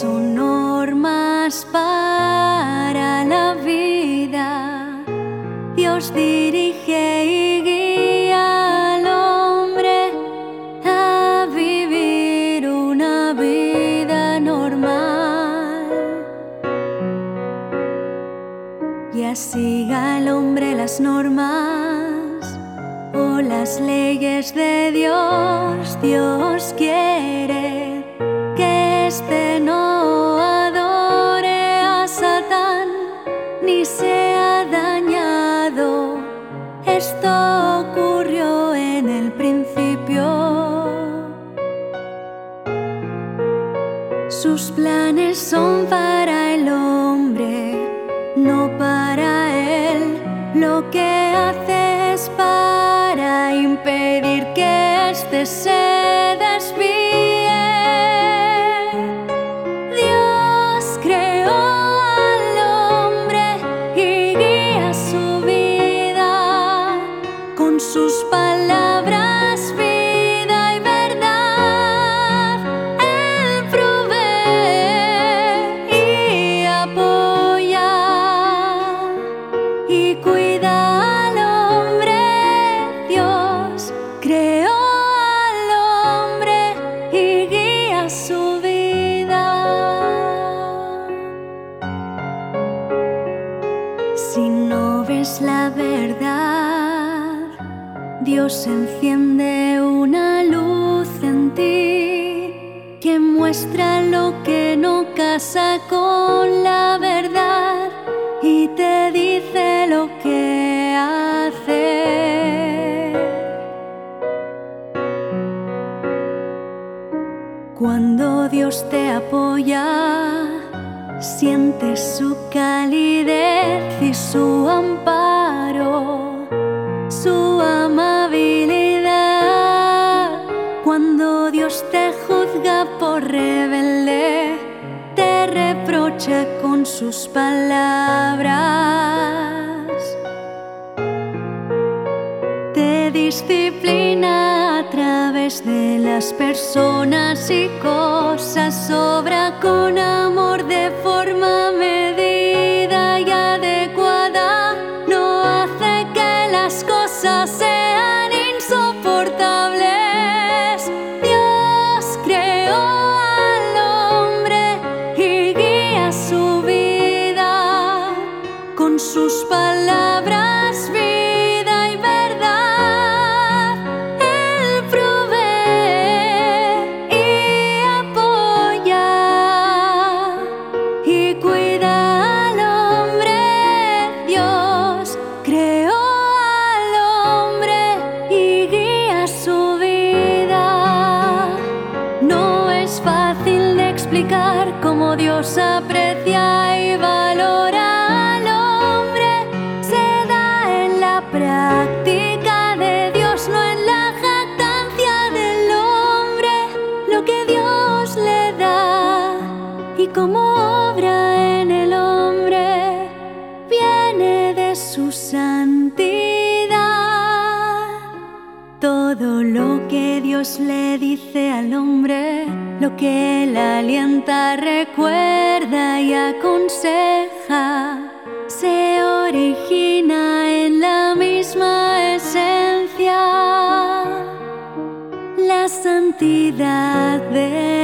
son normas para la vida. Dios dirige y guía al hombre a vivir una vida normal. Y así al hombre las normas o las leyes de Dios, Dios quiere Esto ocurrió en el principio. Sus planes son para el hombre, no para él. Lo que hace es para impedir que éste se desvíe. Ves la verdad, Dios enciende una luz en ti que muestra lo que no casa con la verdad y te dice lo que hacer. Cuando Dios te apoya, sientes su calidez y su amparo, su amabilidad. Cuando Dios te juzga por rebelde, te reprocha con sus palabras las personas y cosas, obra con amor de forma fácil de explicar cómo Dios aprecia y valora Dios le dice al hombre, lo que él alienta, recuerda y aconseja, se origina en la misma esencia, la santidad de